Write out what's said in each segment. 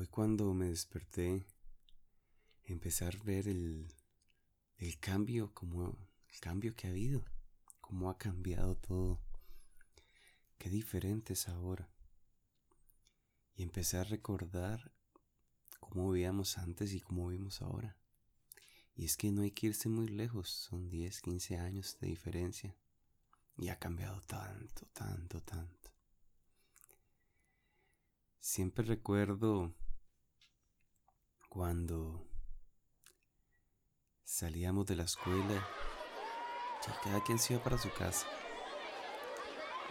Hoy cuando me desperté, empecé a ver el, el cambio, como el cambio que ha habido, cómo ha cambiado todo, qué diferente es ahora. Y empecé a recordar cómo vivíamos antes y cómo vivimos ahora. Y es que no hay que irse muy lejos, son 10, 15 años de diferencia. Y ha cambiado tanto, tanto, tanto. Siempre recuerdo cuando salíamos de la escuela y cada quien se iba para su casa.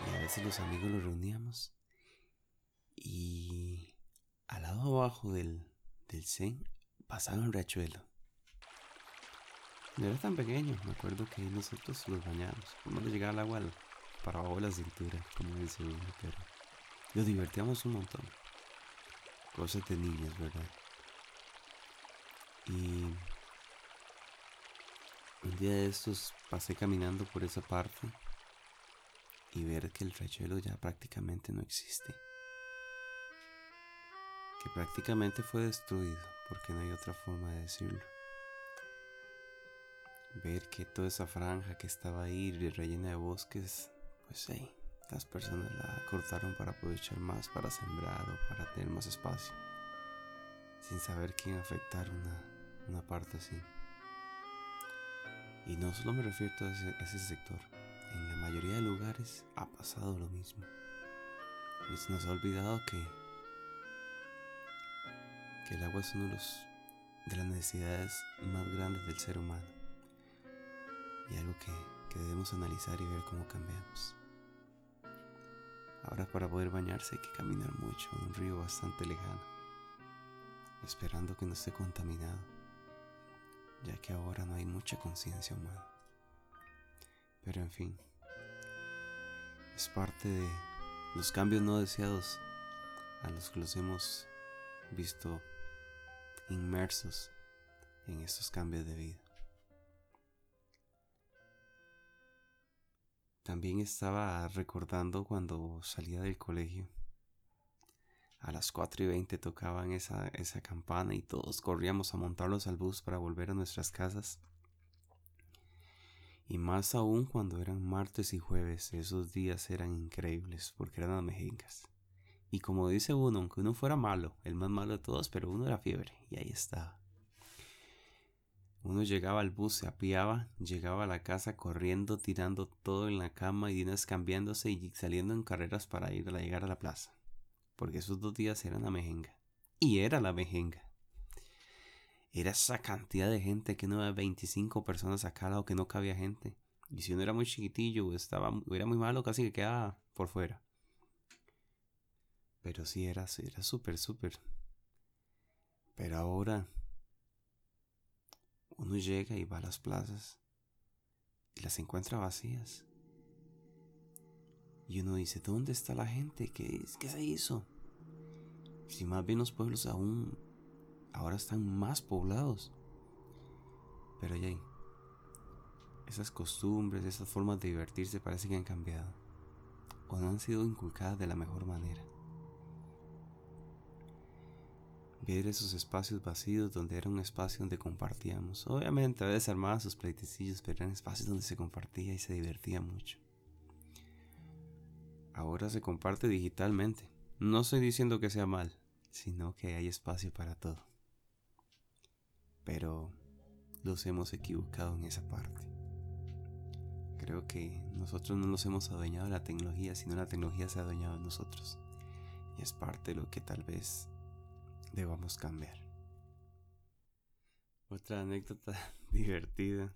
Y a veces los amigos los reuníamos y al lado abajo del, del Zen pasaba un riachuelo. No era tan pequeño, me acuerdo que nosotros los bañábamos. No le llegaba el agua para abajo de la cintura, como dice uno, pero nos divertíamos un montón. Cosas de niños, ¿verdad? Y un día de estos pasé caminando por esa parte y ver que el riachuelo ya prácticamente no existe. Que prácticamente fue destruido, porque no hay otra forma de decirlo ver que toda esa franja que estaba ahí rellena de bosques, pues hey, las personas la cortaron para aprovechar más, para sembrar o para tener más espacio, sin saber quién afectar una, una parte así. Y no solo me refiero a ese, sector, en la mayoría de lugares ha pasado lo mismo. Y se nos ha olvidado que, que el agua es uno de, los, de las necesidades más grandes del ser humano y algo que, debemos analizar y ver cómo cambiamos. Ahora para poder bañarse hay que caminar mucho en un río bastante lejano, esperando que no esté contaminado, ya que ahora no hay mucha conciencia humana. Pero en fin, es parte de los cambios no deseados a los que los hemos visto inmersos en estos cambios de vida. También estaba recordando cuando salía del colegio. A las 4 y 20 tocaban esa, esa campana y todos corríamos a montarlos al bus para volver a nuestras casas. Y más aún cuando eran martes y jueves, esos días eran increíbles porque eran mejengas. Y como dice uno, aunque uno fuera malo, el más malo de todos, pero uno era fiebre, y ahí estaba. Uno llegaba al bus, se apiaba, llegaba a la casa corriendo, tirando todo en la cama y unas cambiándose y saliendo en carreras para ir a llegar a la plaza. Porque esos dos días eran la mejenga. Y era la mejenga. Era esa cantidad de gente que no había 25 personas acá lado que no cabía gente. Y si uno era muy chiquitillo o estaba, era muy malo, casi que quedaba por fuera. Pero sí era, era súper, súper. Pero ahora uno llega y va a las plazas y las encuentra vacías. Y uno dice, ¿dónde está la gente? ¿Qué, qué se hizo? Si más bien los pueblos aún ahora están más poblados. Pero ya, esas costumbres, esas formas de divertirse parece que han cambiado. O no han sido inculcadas de la mejor manera. ver esos espacios vacíos donde era un espacio donde compartíamos. Obviamente a veces armaban sus pleitecillos, pero eran espacios donde se compartía y se divertía mucho. Ahora se comparte digitalmente. No estoy diciendo que sea mal, sino que hay espacio para todo. Pero los hemos equivocado en esa parte. Creo que nosotros no nos hemos adueñado de la tecnología, sino la tecnología se ha adueñado de nosotros. Y es parte de lo que tal vez debamos cambiar. Otra anécdota divertida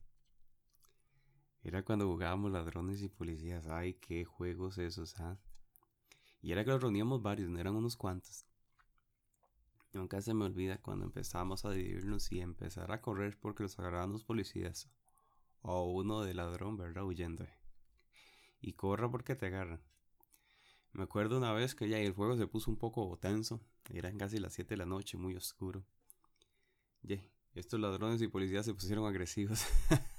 era cuando jugábamos ladrones y policías. Ay, qué juegos esos, ¿ah? Y era que los reuníamos varios, no eran unos cuantos. Nunca se me olvida cuando empezábamos a dividirnos y empezar a correr porque los agarraban los policías. O uno de ladrón, ¿verdad? Huyendo. Y corra porque te agarran. Me acuerdo una vez que ya el juego se puso un poco tenso. Eran casi las 7 de la noche, muy oscuro. Y estos ladrones y policías se pusieron agresivos.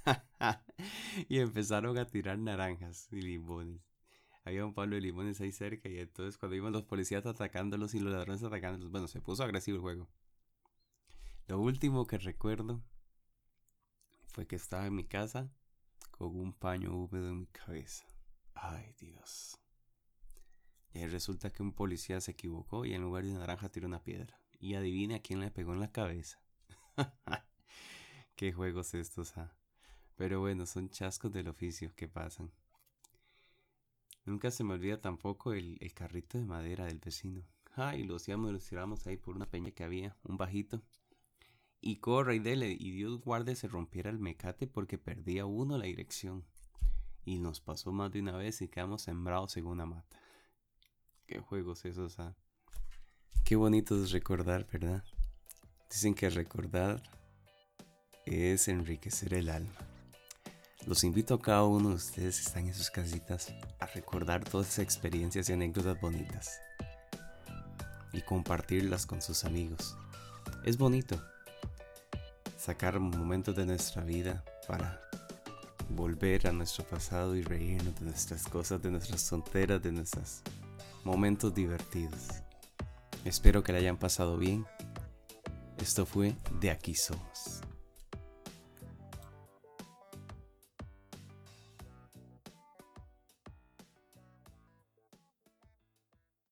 y empezaron a tirar naranjas y limones. había un palo de limones ahí cerca y entonces cuando iban los policías atacándolos y los ladrones atacándolos, bueno, se puso agresivo el juego. Lo último que recuerdo fue que estaba en mi casa con un paño húmedo en mi cabeza. Ay, Dios. Y resulta que un policía se equivocó y en lugar de naranja tiró una piedra. Y adivine a quién le pegó en la cabeza. Qué juegos estos, ah. Pero bueno, son chascos del oficio que pasan. Nunca se me olvida tampoco el, carrito de madera del vecino. Ay, lo hacíamos, lo tiramos ahí por una peña que había, un bajito. Y corre y dele, y Dios guarde se rompiera el mecate porque perdía uno la dirección. Y nos pasó más de una vez y quedamos sembrados en una mata. Qué juegos esos, ah. Qué bonito recordar, ¿verdad? Dicen que recordar es enriquecer el alma. Los invito a cada uno de ustedes que están en sus casitas a recordar todas esas experiencias y anécdotas bonitas y compartirlas con sus amigos. Es bonito sacar momentos de nuestra vida para volver a nuestro pasado y reírnos de nuestras cosas, de nuestras tonteras, de nuestros momentos divertidos. Espero que la hayan pasado bien. Esto fue De aquí somos.